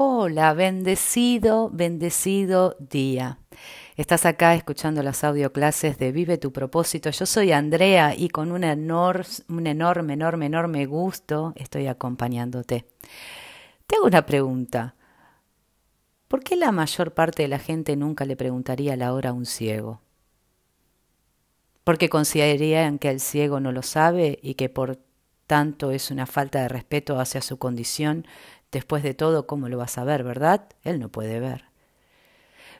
Hola, bendecido, bendecido día. Estás acá escuchando las audioclases de Vive tu propósito. Yo soy Andrea y con un, enorme, enorme, enorme gusto estoy acompañándote. Te hago una pregunta. ¿Por qué la mayor parte de la gente nunca le preguntaría la hora a un ciego? Porque considerarían que el ciego no lo sabe y que por tanto es una falta de respeto hacia su condición Después de todo, ¿cómo lo vas a ver, verdad? Él no puede ver.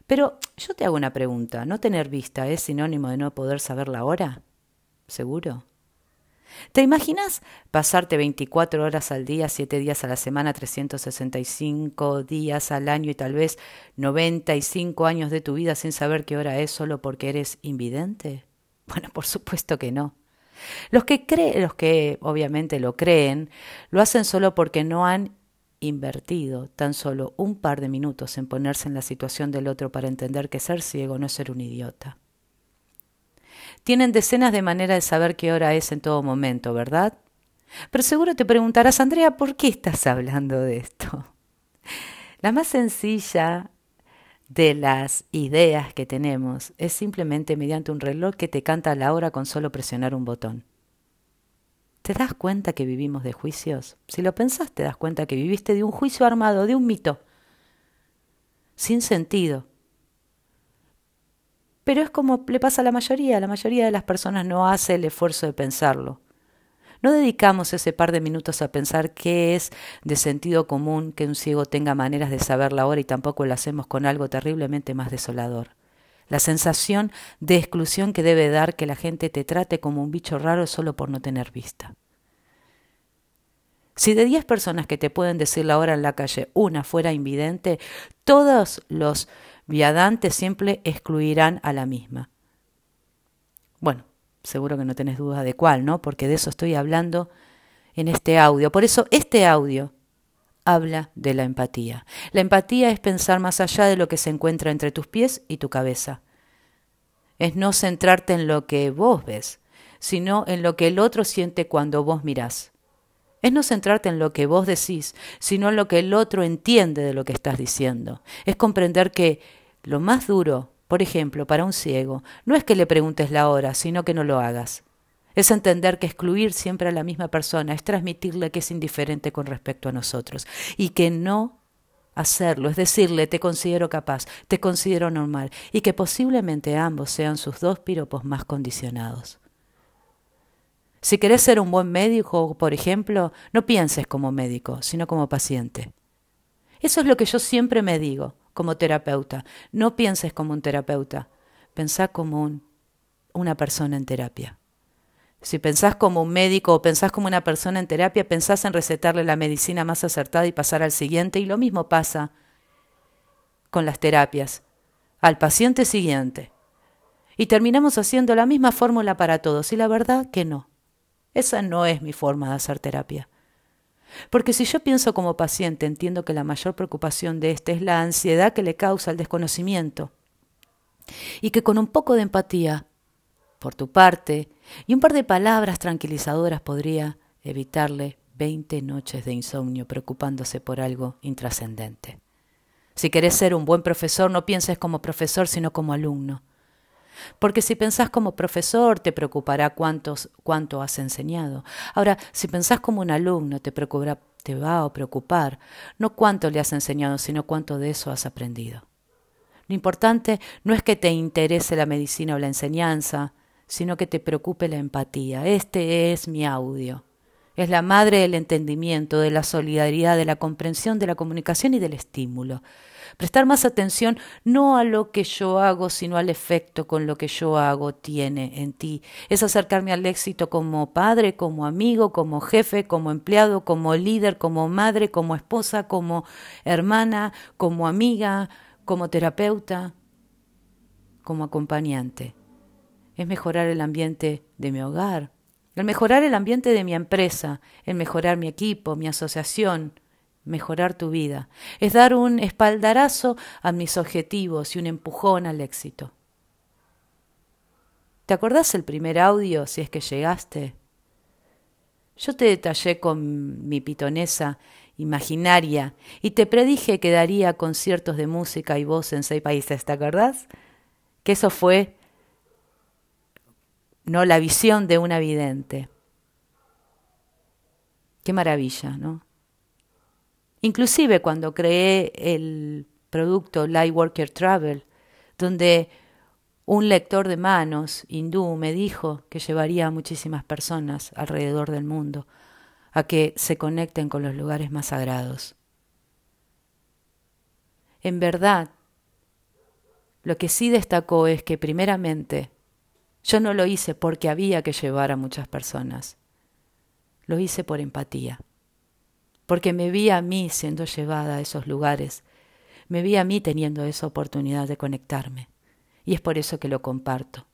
Pero yo te hago una pregunta. ¿No tener vista es sinónimo de no poder saber la hora? ¿Seguro? ¿Te imaginas pasarte 24 horas al día, 7 días a la semana, 365 días al año y tal vez 95 años de tu vida sin saber qué hora es solo porque eres invidente? Bueno, por supuesto que no. Los que creen, los que obviamente lo creen, lo hacen solo porque no han invertido tan solo un par de minutos en ponerse en la situación del otro para entender que ser ciego no es ser un idiota. Tienen decenas de maneras de saber qué hora es en todo momento, ¿verdad? Pero seguro te preguntarás, Andrea, ¿por qué estás hablando de esto? La más sencilla de las ideas que tenemos es simplemente mediante un reloj que te canta la hora con solo presionar un botón. ¿Te das cuenta que vivimos de juicios? Si lo pensás, te das cuenta que viviste de un juicio armado, de un mito, sin sentido. Pero es como le pasa a la mayoría, la mayoría de las personas no hace el esfuerzo de pensarlo. No dedicamos ese par de minutos a pensar qué es de sentido común que un ciego tenga maneras de saber la hora y tampoco lo hacemos con algo terriblemente más desolador la sensación de exclusión que debe dar que la gente te trate como un bicho raro solo por no tener vista. Si de diez personas que te pueden decir la hora en la calle una fuera invidente, todos los viadantes siempre excluirán a la misma. Bueno, seguro que no tenés duda de cuál, ¿no? Porque de eso estoy hablando en este audio. Por eso este audio habla de la empatía. La empatía es pensar más allá de lo que se encuentra entre tus pies y tu cabeza. Es no centrarte en lo que vos ves, sino en lo que el otro siente cuando vos mirás. Es no centrarte en lo que vos decís, sino en lo que el otro entiende de lo que estás diciendo. Es comprender que lo más duro, por ejemplo, para un ciego, no es que le preguntes la hora, sino que no lo hagas. Es entender que excluir siempre a la misma persona es transmitirle que es indiferente con respecto a nosotros y que no hacerlo, es decirle te considero capaz, te considero normal y que posiblemente ambos sean sus dos piropos más condicionados. Si querés ser un buen médico, por ejemplo, no pienses como médico, sino como paciente. Eso es lo que yo siempre me digo como terapeuta. No pienses como un terapeuta, pensá como un, una persona en terapia. Si pensás como un médico o pensás como una persona en terapia, pensás en recetarle la medicina más acertada y pasar al siguiente. Y lo mismo pasa con las terapias. Al paciente siguiente. Y terminamos haciendo la misma fórmula para todos. Y la verdad que no. Esa no es mi forma de hacer terapia. Porque si yo pienso como paciente, entiendo que la mayor preocupación de este es la ansiedad que le causa el desconocimiento. Y que con un poco de empatía por tu parte, y un par de palabras tranquilizadoras podría evitarle veinte noches de insomnio preocupándose por algo intrascendente. Si querés ser un buen profesor, no pienses como profesor, sino como alumno. Porque si pensás como profesor, te preocupará cuántos, cuánto has enseñado. Ahora, si pensás como un alumno, te, preocupará, te va a preocupar no cuánto le has enseñado, sino cuánto de eso has aprendido. Lo importante no es que te interese la medicina o la enseñanza, sino que te preocupe la empatía. Este es mi audio. Es la madre del entendimiento, de la solidaridad, de la comprensión, de la comunicación y del estímulo. Prestar más atención no a lo que yo hago, sino al efecto con lo que yo hago tiene en ti. Es acercarme al éxito como padre, como amigo, como jefe, como empleado, como líder, como madre, como esposa, como hermana, como amiga, como terapeuta, como acompañante es mejorar el ambiente de mi hogar, el mejorar el ambiente de mi empresa, el mejorar mi equipo, mi asociación, mejorar tu vida. Es dar un espaldarazo a mis objetivos y un empujón al éxito. ¿Te acordás el primer audio, si es que llegaste? Yo te detallé con mi pitonesa imaginaria y te predije que daría conciertos de música y voz en seis países, ¿te acordás? Que eso fue no la visión de una vidente. Qué maravilla, ¿no? Inclusive cuando creé el producto Lightworker Travel, donde un lector de manos hindú me dijo que llevaría a muchísimas personas alrededor del mundo a que se conecten con los lugares más sagrados. En verdad, lo que sí destacó es que primeramente yo no lo hice porque había que llevar a muchas personas, lo hice por empatía, porque me vi a mí siendo llevada a esos lugares, me vi a mí teniendo esa oportunidad de conectarme, y es por eso que lo comparto.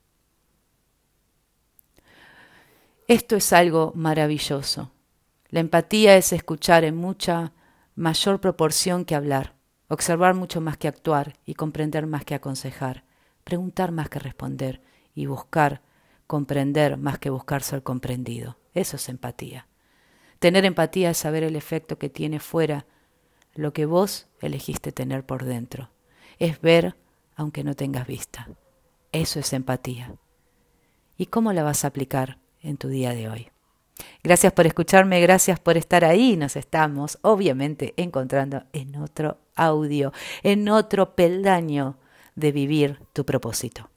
Esto es algo maravilloso. La empatía es escuchar en mucha mayor proporción que hablar, observar mucho más que actuar y comprender más que aconsejar, preguntar más que responder y buscar comprender más que buscar ser comprendido. Eso es empatía. Tener empatía es saber el efecto que tiene fuera lo que vos elegiste tener por dentro. Es ver aunque no tengas vista. Eso es empatía. ¿Y cómo la vas a aplicar en tu día de hoy? Gracias por escucharme, gracias por estar ahí. Nos estamos obviamente encontrando en otro audio, en otro peldaño de vivir tu propósito.